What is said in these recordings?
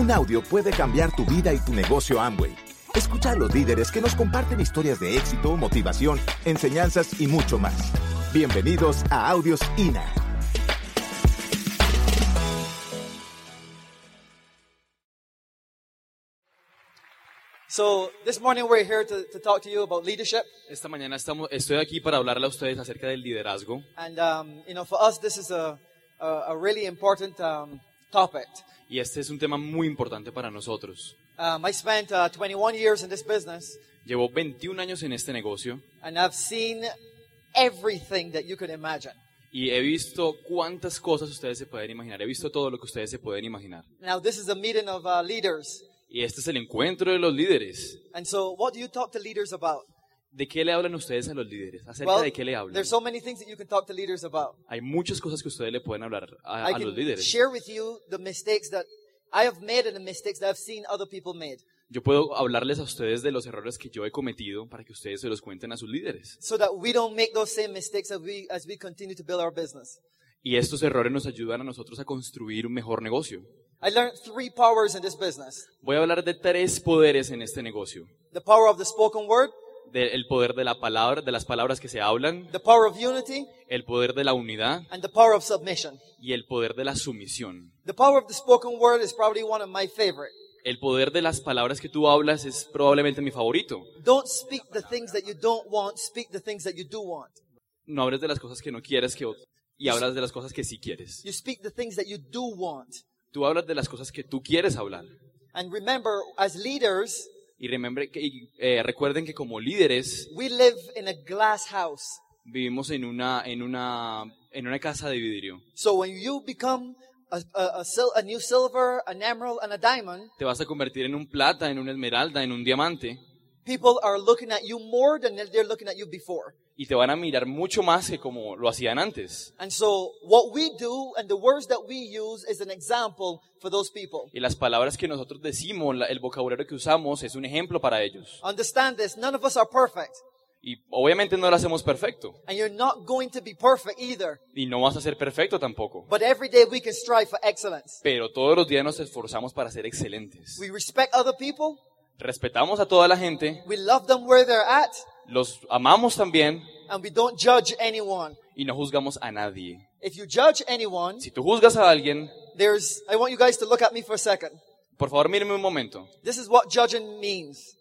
Un audio puede cambiar tu vida y tu negocio Amway. Escucha a los líderes que nos comparten historias de éxito, motivación, enseñanzas y mucho más. Bienvenidos a Audios INA. So this morning we're here to, to talk to you about leadership. Esta mañana estamos, estoy aquí para hablarle a ustedes acerca del liderazgo. And, um, you know, for us, this is a, a, a really important um, topic. Y este es un tema muy importante para nosotros. Um, I spent uh, 21 years in this business, Llevo 21 años en este negocio and I've seen everything that you could imagine. y he visto cuántas cosas ustedes se pueden imaginar. He visto todo lo que ustedes se pueden imaginar. Now, this is a meeting of uh, leaders. Y este es el encuentro de los líderes. And so, what do you talk to leaders about? ¿De qué le hablan ustedes a los líderes? ¿Acerca Well, de qué le hablan? there's so many things that you can talk to leaders about. Hay muchas cosas que ustedes le pueden hablar a, I a los líderes. Yo puedo hablarles a ustedes de los errores que yo he cometido para que ustedes se los cuenten a sus líderes. so that we don't make those same mistakes as we, as we continue to build our business. Y estos errores nos ayudan a nosotros a construir un mejor negocio. I learned three powers in this business. Voy a hablar de tres poderes en este negocio. The power of the spoken word, De- el poder de la palabra, de las palabras que se hablan, the power of unity, el poder de la unidad and the power of submission. y el poder de la sumisión. The power of the spoken word is probably one of my favorite. El poder de las palabras que tú hablas es probablemente mi favorito. Don't speak the things that you don't want, speak the things that you do want. No hables de las cosas que no quieres que, y hablas de las cosas que sí quieres. You speak the things that you do want. Tú hablas de las cosas que tú quieres hablar. And remember, as leaders, Y remember y, eh, recuerden que como líderes we live in a glass house. vivimos en una, en, una, en una casa de vidrio. So when you become a, a, a, sil- a new silver, an emerald, and a diamond, Te vas a convertir en un plata, en una esmeralda, en un diamante. people are looking at you more than they're looking at you before. Y te van a mirar mucho más que como lo hacían antes. And so what we do and the words that we use is an example for those people. Y las palabras que nosotros decimos, la- el vocabulario que usamos es un ejemplo para ellos. Understand this, none of us are perfect. Y obviamente no lo hacemos perfecto. And you're not going to be perfect either. Y no vas a ser perfecto tampoco. But every day we can strive for excellence. Pero todos los días nos esforzamos para ser excelentes. We respect other people. Respetamos a toda la gente, We love them where they're at. Los amamos también And we don't judge anyone. y no juzgamos a nadie. If you judge anyone, Si tú juzgas a alguien, there's, I want you guys to look at me for a second. por favor mírenme un momento. This is what judging means.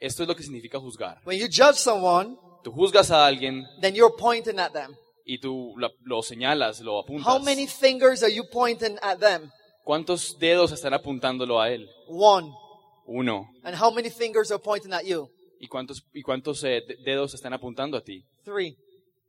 Esto es lo que significa juzgar. When you judge someone, Tú juzgas a alguien then you're pointing at them. y tú la- lo señalas, lo How apuntas. many fingers are you pointing at them? ¿Cuántos dedos están apuntándolo a él? One. Uno. And how many fingers are pointing at you? ¿Y cuántos, y cuántos eh, de- dedos están apuntando a ti? Three.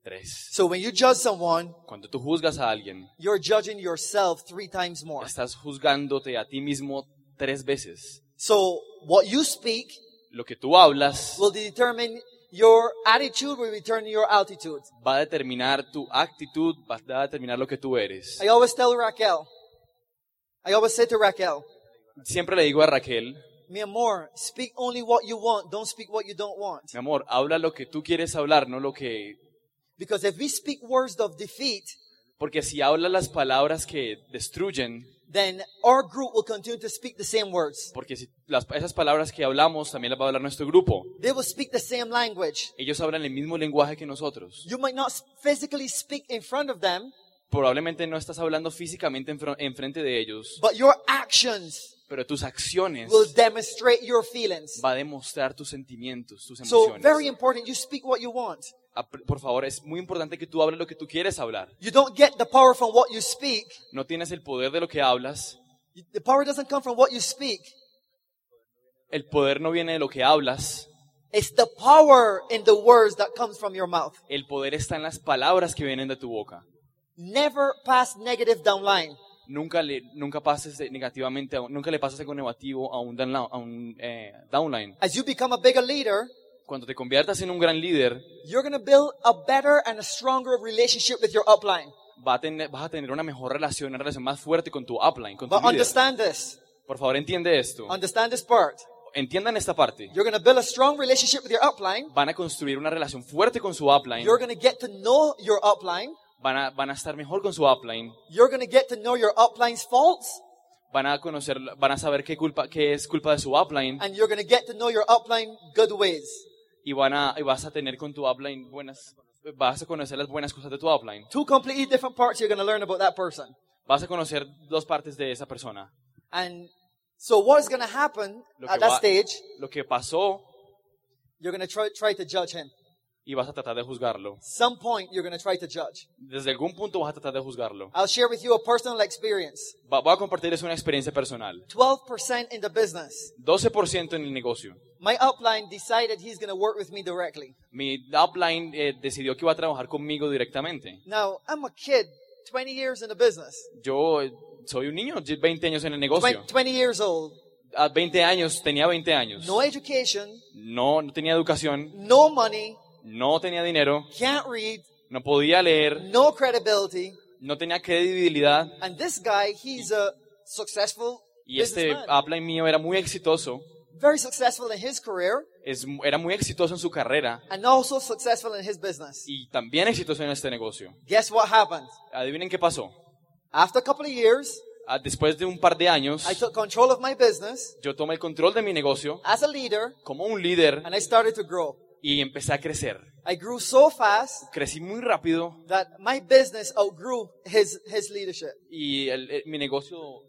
Tres. So when you judge someone, Cuando tú juzgas a alguien, you're judging yourself three times more. estás juzgándote a ti mismo tres veces. So what you speak Lo que tú hablas will determine your attitude, will determine your altitude. va a determinar tu actitud, va a determinar lo que tú eres. I always tell Raquel, I always say to Raquel, Siempre le digo a Raquel, mi amor, speak only what you want, don't speak what you don't want. mi amor, habla lo que tú quieres hablar, no lo que... Because if we speak words of defeat, Porque si hablas las palabras que destruyen, then our group will continue to speak the same words. porque si las, esas palabras que hablamos también las va a hablar nuestro grupo. They will speak the same language. Ellos hablan el mismo lenguaje que nosotros. You might not physically speak in front of them, Probablemente no estás hablando físicamente en, fro- en frente de ellos, but your actions pero tus acciones will demonstrate your feelings. va a demostrar tus sentimientos, tus So, emociones. very important, you speak what you want. Ah, pr- Por favor, es muy importante que tú hables lo que tú quieres hablar. You don't get the power from what you speak. No tienes el poder de lo que hablas. The power doesn't come from what you speak. El poder no viene de lo que hablas. It's the power in the words that comes from your mouth. El poder está en las palabras que vienen de tu boca. Never pass negative down line. Nunca le, nunca pases negativamente, nunca le pases algo negativo a un, downla- a un eh, downline. As you become a bigger leader, Cuando te conviertas en un gran líder, you're going to build a better and a stronger relationship with your upline. va a tener- vas a tener una mejor relación, una relación más fuerte con tu upline, con tu But líder. understand this. Por favor, entiende esto. Understand this part. Entiendan esta parte. You're going to build a strong relationship with your upline. Van a construir una relación fuerte con su upline. You're going to get to know your upline. Van a, van a estar mejor con su upline. You're going to get to know your upline's faults. van a conocer, van a saber qué culpa, qué es culpa de su upline and you're going to get to know your upline good ways. y van a, y vas a tener con tu upline buenas, vas a conocer las buenas cosas de tu upline. Two completely different parts you're going to learn about that person. Vas a conocer dos partes de esa persona. And so what is going to happen at que, that va- stage, lo que pasó you're going to try, try to judge him. Y vas a tratar de juzgarlo. Some point you're going to try to judge. Desde algún punto vas a tratar de juzgarlo. I'll share with you a personal experience. Va- voy a compartirles una experiencia personal. 12% in the business. 12% en el negocio. My upline decided he's going to work with me directly. Mi upline eh, decidió que iba a trabajar conmigo directamente. Now, I'm a kid, 20 years in the business. Yo eh, soy un niño, 20 años en el negocio. 20, 20 years old. A 20 años, tenía 20 años. No education, No, no tenía educación, no money, no tenía dinero, can't read, no podía leer, no credibility. no tenía credibilidad. And this guy, he's a successful Y este upline mío era muy exitoso, Very successful in his career es, era muy exitoso en su carrera and also successful in his business. y también exitoso en este negocio. Guess what happened? Adivinen qué pasó. After a couple of years, Ah, Después de un par de años, I took control of my business yo tomé el control de mi negocio as a leader como un líder and I started to grow. Y empecé a crecer. I grew so fast Crecí muy rápido that my business outgrew his, his leadership. y el- el- mi negocio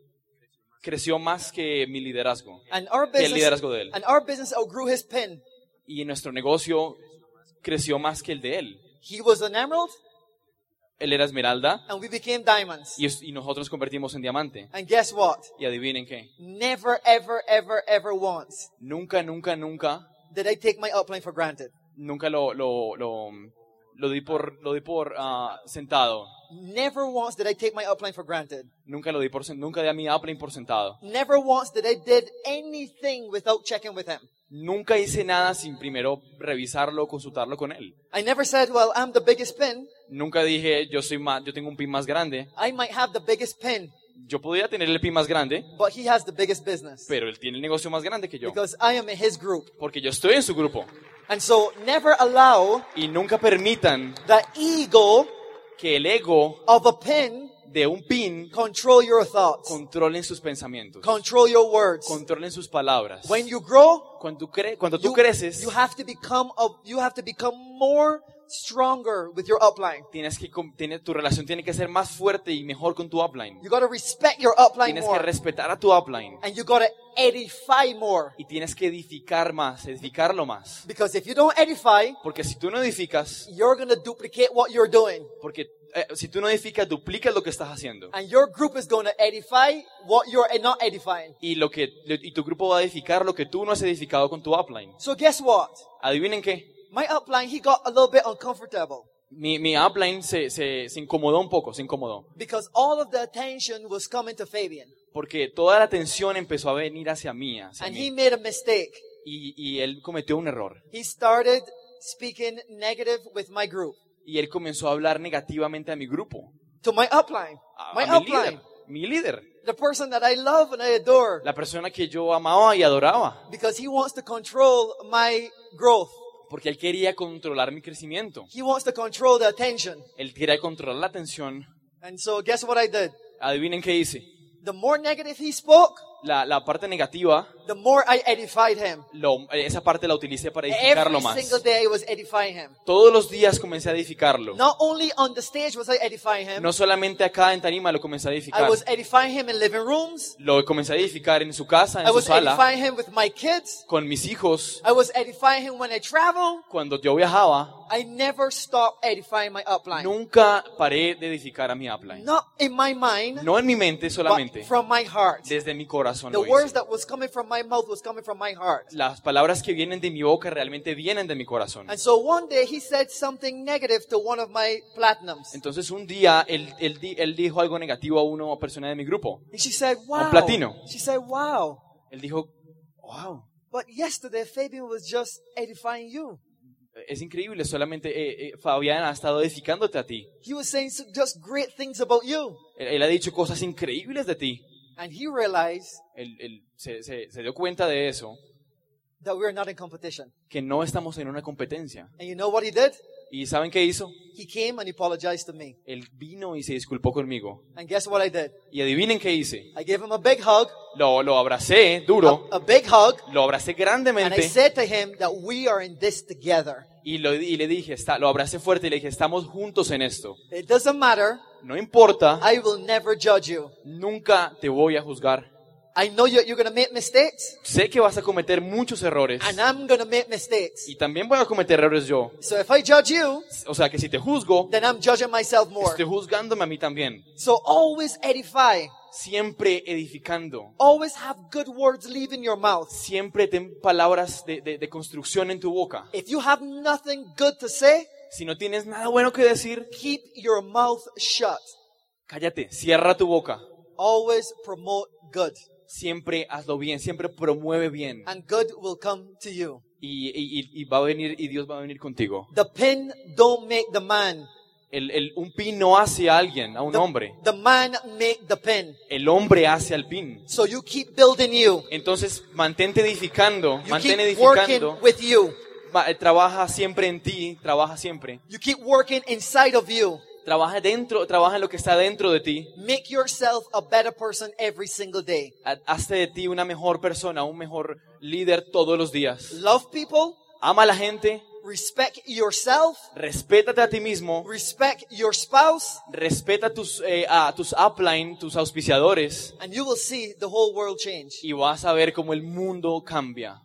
creció más que mi liderazgo. And our Que el business, liderazgo de él. and our business outgrew his pin. Y nuestro negocio creció más que el de él. He was an emerald Él era esmeralda and we became diamonds. y, es- y nosotros nos convertimos en diamante. And guess what? Y adivinen qué. Never, ever, ever, ever once Nunca, nunca, nunca, did I take my upline for granted. nunca lo, lo, lo, lo di por, lo di por ah, sentado. Never once did I take my upline for granted. Nunca lo di por, nunca di a mi upline por sentado. Never once did I did anything without checking with him. Nunca hice nada sin primero revisarlo, consultarlo con él. I never said, well, I'm the biggest pin. Nunca dije, yo soy más, yo tengo un pin más grande. I might have the biggest pin, Yo podía tener el pin más grande, but he has the biggest business. pero él tiene el negocio más grande que yo. Because I am in his group. Porque yo estoy en su grupo. And so never allow Y nunca permitan the ego que el ego of a pin de un pin control your thoughts, controlen sus pensamientos, control your words. controlen sus palabras. When you grow, Cuando cre- cuando tú you, creces, you have to become a, you have to become more stronger with your upline. tienes que, tiene- tu relación tiene que ser más fuerte y mejor con tu upline. You got to respect your upline Tienes que more, respetar a tu upline and you got to edify more. y tienes que edificar más, edificarlo más. Because if you don't edify, Porque si tú no edificas, you're to duplicate what you're doing, porque eh, si tú no edificas, duplicas lo que estás haciendo. and your group is to edify what you're not edifying. Y, lo que, y tu grupo va a edificar lo que tú no has edificado con tu upline. So guess what? Adivinen qué. My upline, he got a little bit uncomfortable Mi, mi upline se, se, se incomodó un poco, se incomodó. because all of the attention was coming to Fabian, Porque toda la atención empezó a venir hacia mí. hacia and mí. he made a mistake. y, y él cometió un error. He started speaking negative with my group Y él comenzó a hablar negativamente a mi grupo. to my upline, A, my a mi upline, líder. Mi líder. the person that I love and I adore, La persona que yo amaba y adoraba. because he wants to control my growth. Porque él quería controlar mi crecimiento. He wants to control the attention. Él quería controlar la atención. And so guess what I did? Adivinen qué hice. The more negative he spoke, La, la parte negativa, the more I edified him. lo- esa parte la utilicé para edificarlo Every más. single day I was edifying him. Todos los días comencé a edificarlo. Not only on the stage was I edifying him, No solamente acá en Tarima lo comencé a I edificar. was edifying him in living rooms. Lo comencé a edificar en su casa, en I su was sala, edifying him with my kids. con mis hijos. I was edifying him when I travel. Cuando yo viajaba, I never stopped edifying my upline. nunca paré de edificar a mi upline. Not in my mind, No en mi mente solamente, but from my heart. desde mi corazón. The words that was coming from my mouth was coming from my heart. Las palabras que vienen de mi boca realmente vienen de mi corazón. And so one day he said something negative to one of my platinums. Entonces un día él, él él dijo algo negativo a una persona de mi grupo. And she said, wow. platino. She said, wow. Él dijo, wow, But yesterday Fabian was just edifying you. es increíble, solamente eh, eh, Fabián ha estado edificándote a ti. He was saying just great things about you. Él, él ha dicho cosas increíbles de ti. And he realized Él, él se, se- se dio cuenta de eso, that we're not in competition. que no estamos en una competencia. And you know what he did? ¿Y saben qué hizo? He came and he apologized to me. Él vino y se disculpó conmigo. And guess what I did? Y adivinen qué hice. I gave him a big hug, Lo, lo abracé duro, a, a big hug, lo abracé and I grandemente said to him that we are in this together. y, lo, y le dije, está, lo abracé fuerte y le dije, estamos juntos en esto. It doesn't matter. No importa, I will never judge you. nunca te voy a juzgar. I know you, you're going to make mistakes, Sé que vas a cometer muchos errores and I'm to make mistakes. y también voy a cometer errores yo. So if I judge you, O sea que si te juzgo, then I'm judging myself more. estoy juzgándome a mí también. So always edify. Siempre edificando. Always have good words leaving your mouth. Siempre ten palabras de, de- de construcción en tu boca. If you have nothing good to say, Si no tienes nada bueno que decir, keep your mouth shut. cállate, cierra tu boca. Always promote good, Siempre hazlo bien, siempre promueve bien. and good will come to you. Y, y- y- y va a venir, y Dios va a venir contigo. The pin don't make the man. El, el- un pin no hace a alguien, a un The, hombre. the man make the pin. El hombre hace al pin. So you keep building you. Entonces, mantente edificando, You mantén keep working with you. Eh, trabaja siempre en ti, trabaja siempre. You keep working inside of you. Trabaja dentro, trabaja en lo que está dentro de ti. Make yourself a better person every single day. Ha- Hazte de ti una mejor persona, un mejor líder todos los días. Love people, Ama a la gente, respect yourself, respétate a ti mismo, respect your spouse, respeta tus, eh, a tus upline, tus auspiciadores, and you will see the whole world change. y vas a ver cómo el mundo cambia.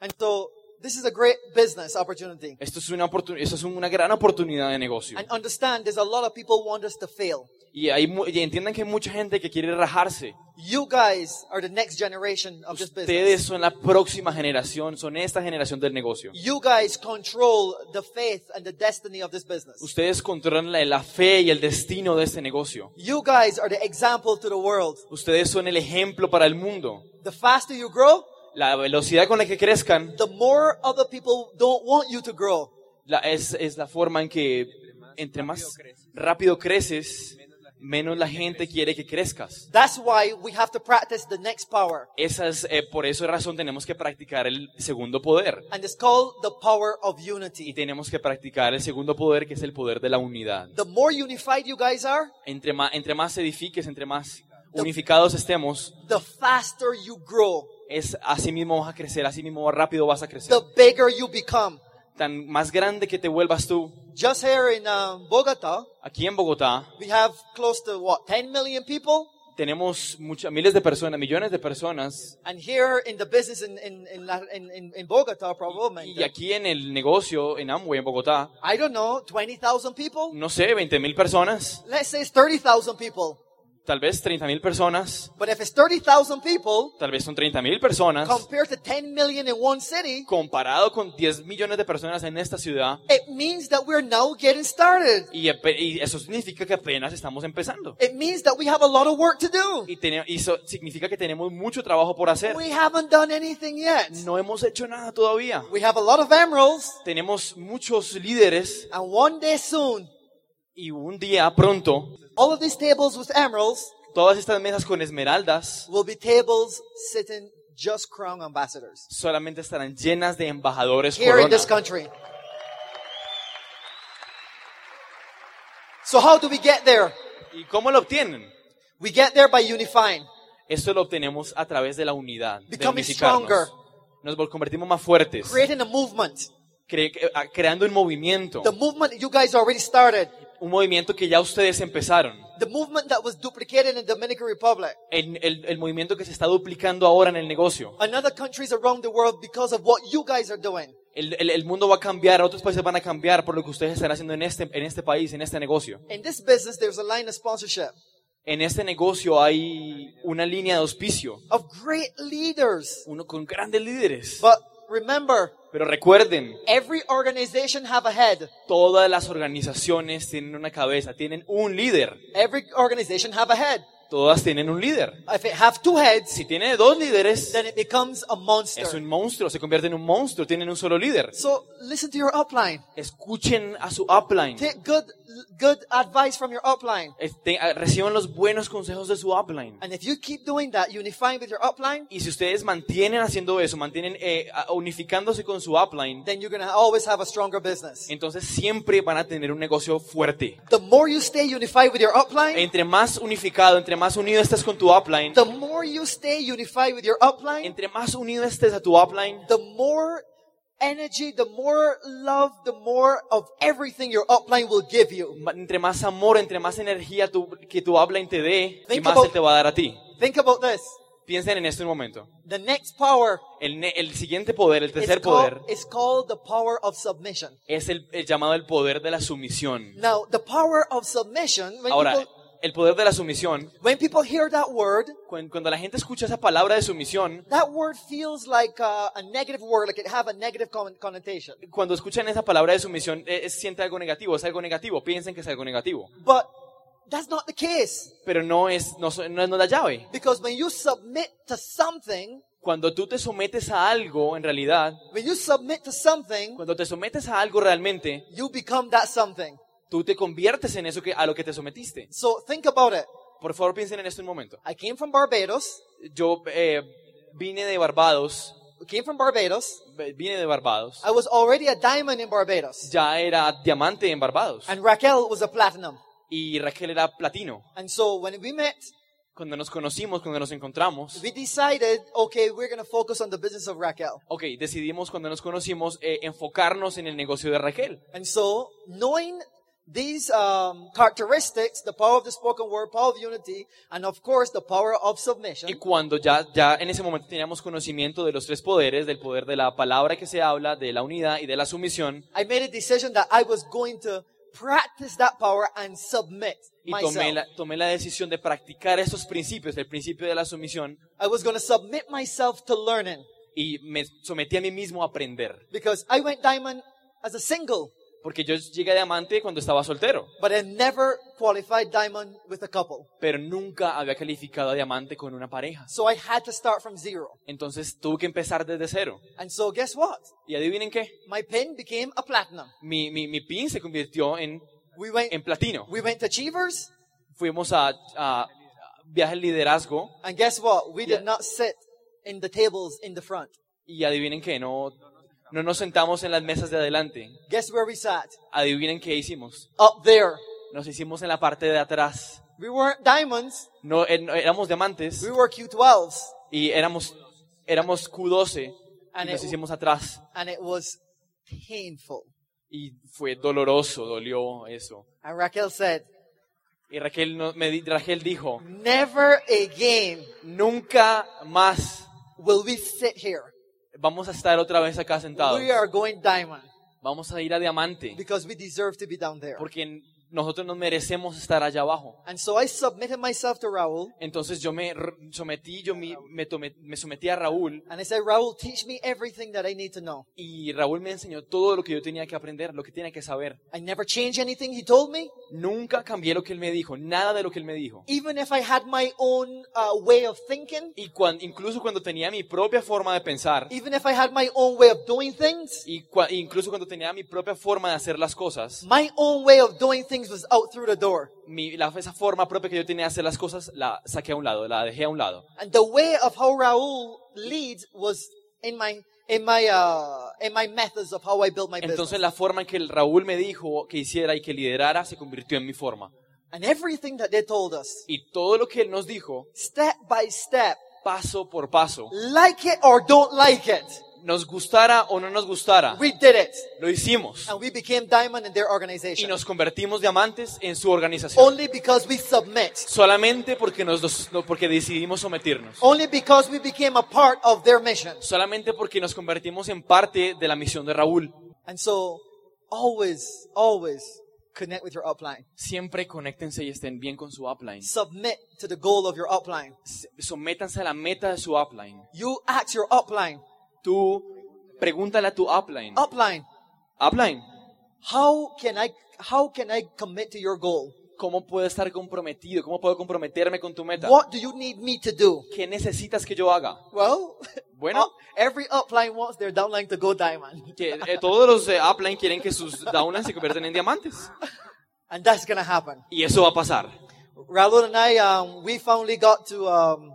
And so this is a great business opportunity. Esto es una, esto es una gran oportunidad de negocio. And understand there's a lot of people want us to fail. Y, hay, mu- y entiendan que hay mucha gente que quiere rajarse. You guys are the next generation of this business. Ustedes son la próxima generación, son esta generación del negocio. You guys control the faith and the destiny of this business. Ustedes controlan la, la fe y el destino de este negocio. You guys are the example to the world. Ustedes son el ejemplo para el mundo. The faster you grow, La velocidad con la que crezcan the more other people don't want you to grow. la- es, es la forma en que entre más rápido creces, menos la gente quiere que crezcas. That's why we have to practice the next power. Esa es, eh, por esa razón tenemos que practicar el segundo poder. And it's called the power of Y unity. tenemos que practicar el segundo poder, que es el poder de la unidad. The more unified you guys are, Entre más, entre más edifiques, entre más unificados estemos, the faster you grow, es así mismo vas a crecer, así mismo rápido vas a crecer. the bigger you become. Tan más grande que te vuelvas tú. Just here in um, Bogota, Aquí en Bogotá we have close to what, 10 million people? tenemos muchas, miles de personas, millones de personas. And here in the business in, in, in, La- in, in, in Bogota, probably, Y aquí en el negocio, en Amway, en Bogotá, I don't know, 20,000 people? no sé, 20 mil personas, Let's say it's 30,000 people. Tal vez 30 mil personas, But if it's 30,000 people tal vez son 30 mil personas, compared to 10 million in one city, comparado con 10 millones de personas en esta ciudad. it means that we're now getting started. Y, y eso significa que apenas estamos empezando. It means that we have a lot of work to do. Y, tene- y eso significa que tenemos mucho trabajo por hacer. We haven't done anything yet. No hemos hecho nada todavía. We have a lot of emeralds, Tenemos muchos líderes and one day soon, y un día pronto all of these tables with emeralds todas estas mesas con esmeraldas will be tables sitting just crown ambassadors solamente estarán llenas de embajadores here in corona. this country. So how do we get there? ¿Y cómo lo obtienen? We get there by unifying. Esto lo obtenemos a través de la unidad, de Becoming unificarnos. stronger. Nos vol- convertimos más fuertes, creating a movement. cre- eh, creando un movimiento, The movement you guys already started. Un movimiento que ya ustedes empezaron, The movement that was duplicated in Dominican Republic. el, el- el movimiento que se está duplicando ahora en el negocio. Countries around the world because of what you guys are doing. El, el- el mundo va a cambiar, otros países van a cambiar por lo que ustedes están haciendo en este, en este país, en este negocio. In this business, there's a line of sponsorship En este negocio hay una línea de auspicio, of great leaders. uno con grandes líderes. But remember, Pero recuerden, every organization have a head. todas las organizaciones tienen una cabeza, tienen un líder. Every organization have a head. Todas tienen un líder. If it have two heads, Si tiene dos líderes, then it becomes a monster. es un monstruo, se convierte en un monstruo, tienen un solo líder. So listen to your upline. Escuchen a su upline. Take good, good advice from your upline. Este, reciban los buenos consejos de su upline. And if you keep doing that, unifying with your upline, Y si ustedes mantienen haciendo eso, mantienen eh, unificándose con su upline, then you're to always have a stronger business. entonces siempre van a tener un negocio fuerte. The more you stay unified with your upline, Entre más unificado, entre más unido estés con tu upline, the more you stay unified with your upline, entre más unido estés a tu upline, the more energy, the more love, the more of everything your upline will give you. entre más amor, entre más energía tu- que tu upline te dé, y Think más about- él te va a dar a ti. Think about this. Piensen en esto un momento. The next power El, el siguiente poder, el is tercer called, poder, is called the power of submission. es el, el llamado el poder de la sumisión. Now, the power of submission, when, Ahora, people, el poder de la sumisión, when people hear that word, cuan- cuando la gente escucha esa palabra de sumisión, that word feels like a, a negative word, like it have a negative con- connotation. cuando escuchan esa palabra de sumisión, eh, es- siente algo negativo, es algo negativo, piensen que es algo negativo. But that's not the case. Pero no es, no, no es no la llave. Because when you submit to something, Cuando tú te sometes a algo, en realidad, when you submit to something, cuando te sometes a algo realmente, you become that something. Tú te conviertes en eso que, a lo que te sometiste. So think about it. Por favor, piensen en esto un momento. I came from Barbados. Yo eh, vine de Barbados, Came from Barbados. vine de Barbados. I was already a diamond in Barbados. Ya era diamante en Barbados. And Raquel was a platinum. Y Raquel era platino. And so when we met, Cuando nos conocimos, cuando nos encontramos, we decided, okay, we're going to focus on the business of Raquel. ok, decidimos cuando nos conocimos eh, enfocarnos en el negocio de Raquel. And so knowing these um, characteristics, the power of the spoken word, power of unity, and of course the power of submission, Y cuando ya, ya en ese momento teníamos conocimiento de los tres poderes, del poder de la palabra que se habla, de la unidad y de la sumisión, I made a decision that I was going to practice that power and submit y tomé la, tomé la decisión de practicar esos principios, el principio de la sumisión, I was going to submit myself to learning. y me sometí a mí mismo a aprender. because I went diamond as a single, Porque yo llegué a diamante cuando estaba soltero, but I never qualified diamond with a couple. pero nunca había calificado a diamante con una pareja. So I had to start from zero. Entonces tuve que empezar desde cero. And so guess what? Y adivinen qué, My pin became a platinum. mi, mi, mi pin se convirtió en, We went, en platino. we went to Achievers, Fuimos a, a viaje al liderazgo and guess what? We did not sit in the tables in the front. y adivinen qué, no, no nos sentamos en las mesas de adelante. Guess where we sat? Adivinen qué hicimos. Up there. Nos hicimos en la parte de atrás. We weren't diamonds. No, no, éramos diamantes We were Q12s. y éramos, éramos Q12 And y nos it- hicimos atrás. And it was painful. Y fue doloroso, dolió eso. And Raquel said, Y Raquel, no- me, Raquel dijo, never again nunca más will we sit here. Vamos a estar otra vez acá sentados. We are going diamond Vamos a ir a diamante because we deserve to be down there. porque nosotros nos merecemos estar allá abajo. And so I submitted myself to Raul. Entonces yo me sometí, yo me, me, tomé- me sometí a Raúl And I said, Raul, teach me everything that I need to know. y Raúl me enseñó todo lo que yo tenía que aprender, lo que tenía que saber. I never changed anything he told me. Nunca cambié lo que él me dijo, nada de lo que él me dijo. Even if I had my own uh, way of thinking, Y incluso cuando tenía mi propia forma de pensar, even if I had my own way of doing things, y cua- incluso cuando tenía mi propia forma de hacer las cosas, my own way of doing things was out through the door. mi- la, esa forma propia que yo tenía de hacer las cosas, la saqué a un lado, la dejé a un lado. And the way of how Raul leads was in my in my uh, in my methods of how I build my Entonces business. la forma en que el Raúl me dijo que hiciera y que liderara se convirtió en mi forma. And everything that they told us, Y todo lo que él nos dijo, step by step, paso por paso, like it or don't like it, nos gustara o no nos gustara, we did it. lo hicimos. And we became diamond in their Y organization. nos convertimos diamantes en su organización. Only because we submit. Solamente porque, nos, nos- no, porque decidimos someternos. Only because we became a part of their mission. Solamente porque nos convertimos en parte de la misión de Raúl. And so, always, always connect with your upline. Siempre conéctense y estén bien con su upline. Submit to the goal of your upline. Sométanse a la meta de su upline. You ask your upline, Tú pregúntale a tu upline. upline, Upline, how can I, how can I commit to your goal? ¿cómo puedo estar comprometido? ¿Cómo puedo comprometerme con tu meta? What do you need me to do? ¿Qué necesitas que yo haga? Well, Bueno. every upline wants their downline to go diamond. Que eh, todos los eh, upline quieren que sus downlines se conviertan en diamantes. And that's to happen. Y eso va a pasar. Raul and I, um, we finally got to um,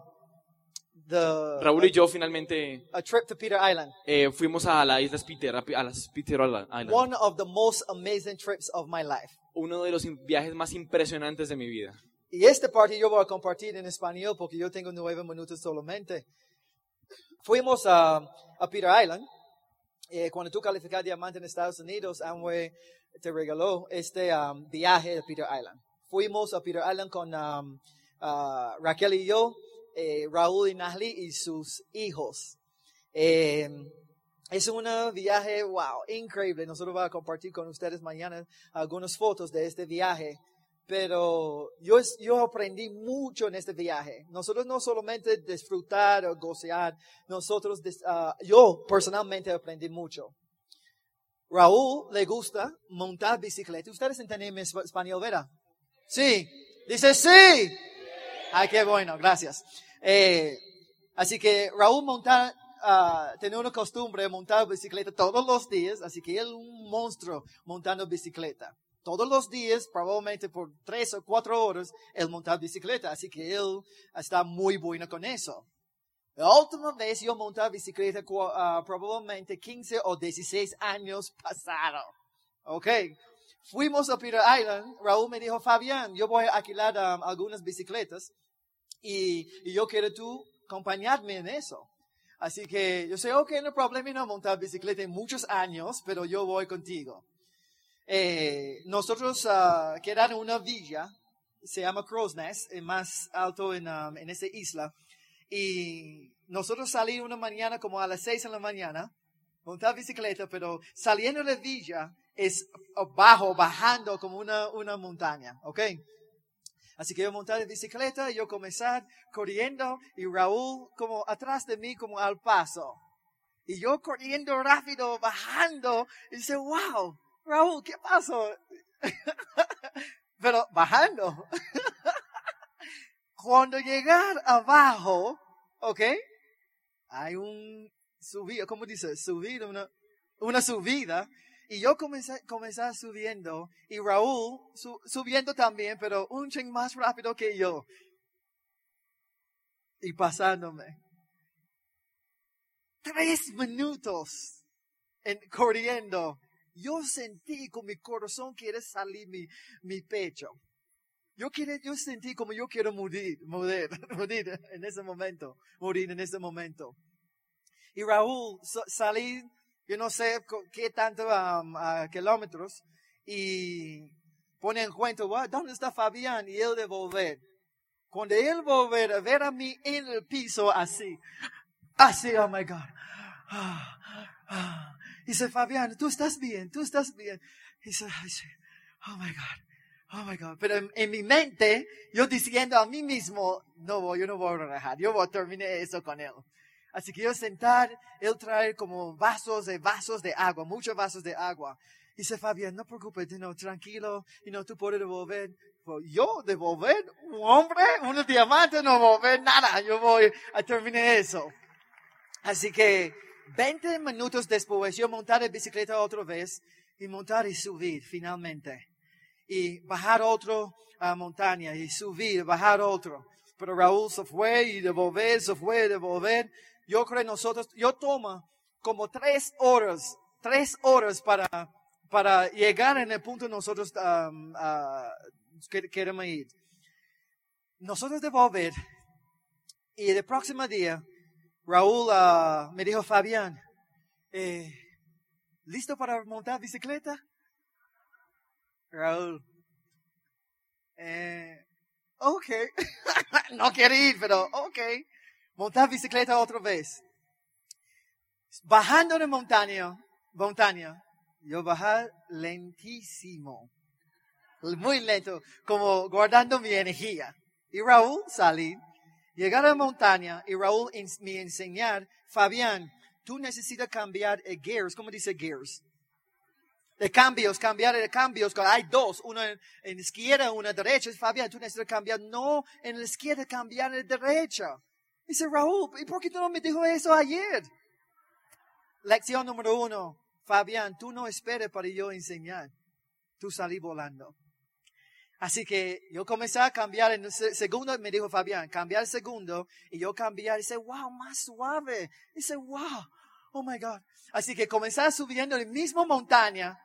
the Raúl y yo finalmente a trip to Peter Island. eh, fuimos a la isla Peter, a las Peter Island. One of the most amazing trips of my life. Uno de los viajes más impresionantes de mi vida. Y este parte yo voy a compartir en español porque yo tengo nueve minutos solamente. Fuimos a, a Peter Island. Eh, cuando tú calificas diamante en Estados Unidos, Amway te regaló este um, viaje a Peter Island. Fuimos a Peter Island con um, ah, Raquel y yo, eh, Raúl y Nahli y sus hijos. Eh, es un viaje, wow, increíble. Nosotros vamos a compartir con ustedes mañana algunas fotos de este viaje. Pero yo, yo aprendí mucho en este viaje. Nosotros no solamente disfrutar o gocear, nosotros, ah, yo personalmente aprendí mucho. Raúl le gusta montar bicicleta. ¿Ustedes entienden español, verdad? Sí. Dice sí. Ay, qué bueno, gracias. Eh, así que Raúl monta, ah, tiene una costumbre de montar bicicleta todos los días, así que él un monstruo montando bicicleta. Todos los días, probablemente por tres o cuatro horas, él monta bicicleta, así que él está muy bueno con eso. La última vez yo monté bicicleta ah, probablemente 15 o 16 años pasado. Ok. Fuimos a Peter Island. Raúl me dijo, Fabián, yo voy a alquilar um, algunas bicicletas y, y yo quiero tú acompañarme en eso. Así que yo sé, ok, no problema no montar bicicleta en muchos años, pero yo voy contigo. Eh, nosotros uh, quedamos en una villa, se llama Crow's Nest, más alto en, um, en esa isla. Y nosotros salimos una mañana como a las seis de la mañana, montar bicicleta, pero saliendo de la villa es abajo, bajando como una, una montaña, ¿ok? Así que yo monté la bicicleta yo comencé corriendo y Raúl como atrás de mí como al paso. Y yo corriendo rápido, bajando, y dice, wow, Raúl, ¿qué pasó? Pero bajando. Cuando llegar abajo, ¿ok? Hay un subida, ¿cómo dice? Subida, una, una subida. Y yo comencé, comencé subiendo y Raúl su- subiendo también, pero un ching más rápido que yo. Y pasándome. Tres minutos en, corriendo. Yo sentí con mi corazón quiere salir mi, mi pecho. Yo, quiero, yo sentí como yo quiero morir, morir, morir en ese momento, morir en ese momento. Y Raúl sa- salí, yo no sé qué tanto um, kilómetros, y pone en cuenta, "Wow, ¿dónde está Fabián? Y él de volver. Cuando él volver a ver a mí en el piso así, así, oh my God. Ah, ah. Dice, Fabián, tú estás bien, tú estás bien. Dice, "Ay, sí. oh my God. Oh my God. Pero en, en mi mente, yo diciendo a mí mismo, no voy, yo no voy a relajar, yo voy a terminar eso con él. Así que yo sentar, él trae como vasos de vasos de agua, muchos vasos de agua. Dice Fabián, no preocupes, no, tranquilo, y no, tú puedes devolver. Pues, yo devolver, un hombre, un diamante, no devolver nada, yo voy a terminar eso. Así que 20 minutos después yo montar en bicicleta otra vez y montar y subir finalmente. Y bajar otro a montaña y subir, bajar otro. Pero Raúl se fue y devolver, se fue y devolver. Yo creo nosotros, yo tomo como tres horas, tres horas para, para llegar en el punto nosotros um, que- queremos ir. Nosotros devolver y el próximo día Raúl ah, me dijo, Fabián, eh, ¿listo para montar bicicleta? Raúl, eh, ok, no quiere ir, pero ok, montar bicicleta otra vez. Bajando de montaña, montaña, yo bajar lentísimo, muy lento, como guardando mi energía. Y Raúl salir, llegar a la montaña y Raúl me enseñar, Fabián, tú necesitas cambiar gears, ¿cómo dice gears? de cambios, cambiar de cambios. Hay dos, uno en, en izquierda, uno en derecha. Fabián, tú necesitas cambiar. No, en la izquierda, cambiar en la derecha. Dice Raúl, ¿y por qué tú no me dijo eso ayer? Lección número uno. Fabián, tú no esperes para yo enseñar. Tú salí volando. Así que yo comencé a cambiar en el segundo, me dijo Fabián, cambiar el segundo, y yo cambiar, dice, wow, más suave. Dice, wow, oh my God. Así que comencé subiendo en la misma montaña.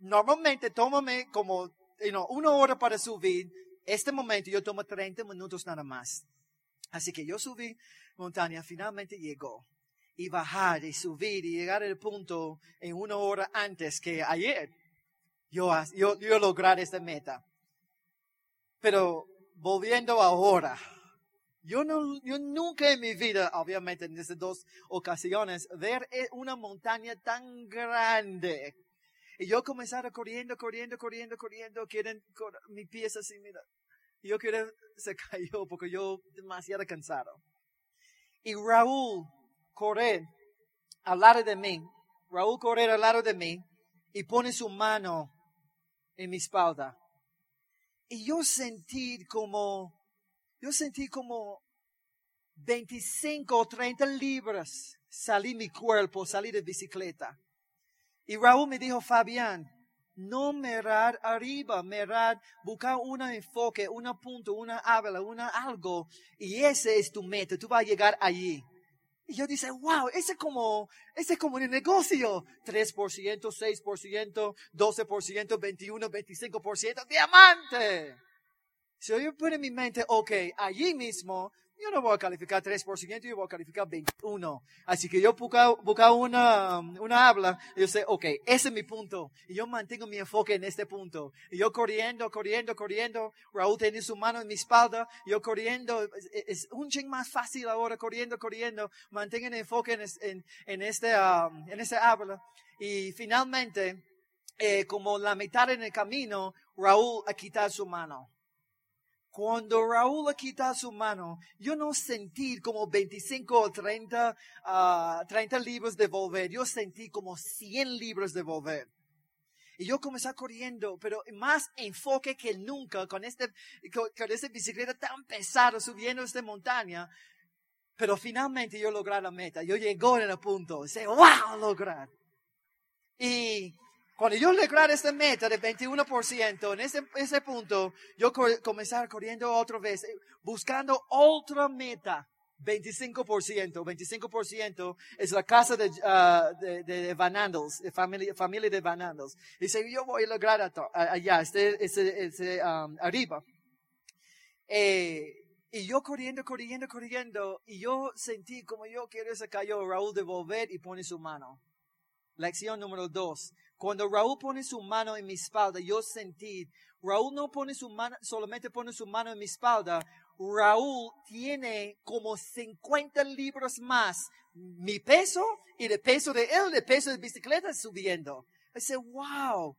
Normalmente tómame como, you una hora para subir. Este momento yo tomo 30 minutos nada más. Así que yo subí montaña, finalmente llegó. Y bajar y subir y llegar al punto en una hora antes que ayer. Yo, yo, yo lograr esta meta. Pero volviendo ahora, yo, no, yo nunca en mi vida, obviamente en estas dos ocasiones, ver e, una montaña tan grande. Y yo comenzara corriendo, corriendo, corriendo, corriendo, quieren, mi pies así, mira. Y yo quiero, se cayó porque yo demasiado cansado. Y Raúl correr al lado de mí, Raúl correr al lado de mí y pone su mano en mi espalda. Y yo sentí como, yo sentí como 25 o 30 libras salí mi cuerpo, salí de bicicleta. Y Raúl me dijo, Fabián, no mirar arriba, mirar, buscar un enfoque, un punto, una habla, una algo. Y ese es tu meta, tú vas a llegar allí. Y yo dice, wow, ese es como, ese es como un negocio. 3%, 6%, 12%, 21, 25%, diamante. Si yo pongo en mi mente, ok, allí mismo yo no voy a calificar 3%, yo voy a calificar 21. Así que yo busco una, una habla, y yo sé, ok, ese es mi punto. Y yo mantengo mi enfoque en este punto. Y yo corriendo, corriendo, corriendo. Raúl tiene su mano en mi espalda. Yo corriendo, es, un ching más fácil ahora, corriendo, corriendo. Mantengo el enfoque en, en, en este, um, en este habla. Y finalmente, eh, como la mitad en el camino, Raúl ha quitado su mano. Cuando Raúl quita su mano, yo no sentí como 25 o 30, uh, 30 libros de volver, yo sentí como 100 libros de volver. Y yo comencé corriendo, pero más enfoque que nunca con este, con, con esta bicicleta tan pesada subiendo esta montaña. Pero finalmente yo logré la meta. Yo llegué en el punto. Dice, wow, lograr. Y cuando yo lograr esta meta de 21%, en ese, ese punto, yo comenzar corriendo otra vez, eh, buscando otra meta. 25%, 25% es la casa de, uh, de, de, Van Andels, de familia, familia de Van Andels. Dice, yo voy a lograr allá, este, este, este um, arriba. Eh, y yo corriendo, corriendo, corriendo, y yo sentí como yo quiero se cayó Raúl de volver y pone su mano. Lección número dos. Cuando Raúl pone su mano en mi espalda, yo sentí, Raúl no pone su mano, solamente pone su mano en mi espalda, Raúl tiene como 50 libros más mi peso y el peso de él, el peso de bicicleta subiendo. Dice, wow,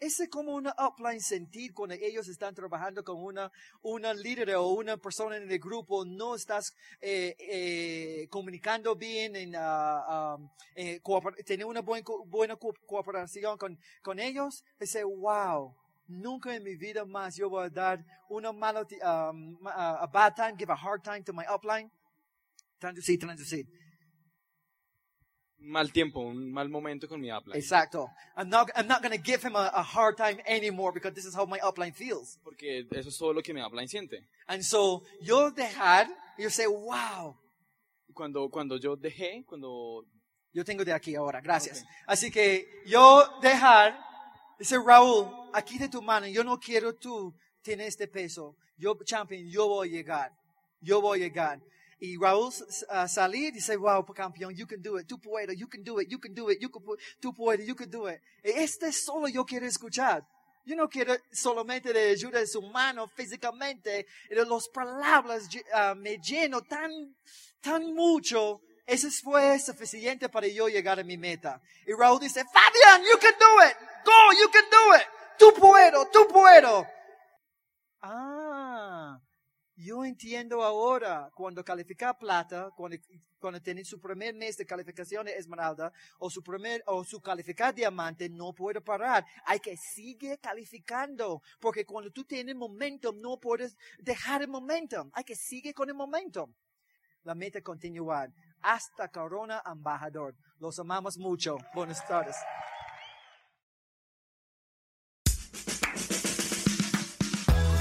ese es como una upline sentir cuando ellos están trabajando con una, una líder o una persona en el grupo, no estás eh, eh, comunicando bien, en, uh, um, eh, tener una buena, buena cooperación con, con ellos. Dice, wow, nunca en mi vida más yo voy a dar una mala, um, a bad time, give a hard time to my upline. Traducir, traducir mal tiempo, un mal momento con mi upline. Exacto. I'm not, I'm not going to give him a, a, hard time anymore because this is how my upline feels. Porque eso es todo lo que mi upline siente. And so, yo dejar, you say, wow. Cuando, cuando yo dejé, cuando... Yo tengo de aquí ahora, gracias. Okay. Así que yo dejar, dice Raúl, aquí de tu mano, yo no quiero tú tener este peso. Yo, champion, yo voy a llegar. Yo voy a llegar. Y Raúl uh, y dice, wow, campeón, you can do it, tú puedes, you can do it, you can do it, you can, tú puedes, you can do it. Este solo yo quiero escuchar. Yo no quiero solamente de ayuda de su mano físicamente, de las palabras uh, me lleno tan, tan mucho. Eso fue suficiente para yo llegar a mi meta. Y Raúl dice, Fabian, you can do it. Go, you can do it. Tú puedo, tú puedo. Ah, Yo entiendo ahora cuando calificar plata, cuando, cuando tienen su primer mes de calificación de esmeralda o su primer o su calificar diamante, no puede parar. Hay que seguir calificando, porque cuando tú tienes momentum, no puedes dejar el momentum. Hay que seguir con el momentum. La meta continuar hasta corona embajador. Los amamos mucho. Buenas tardes.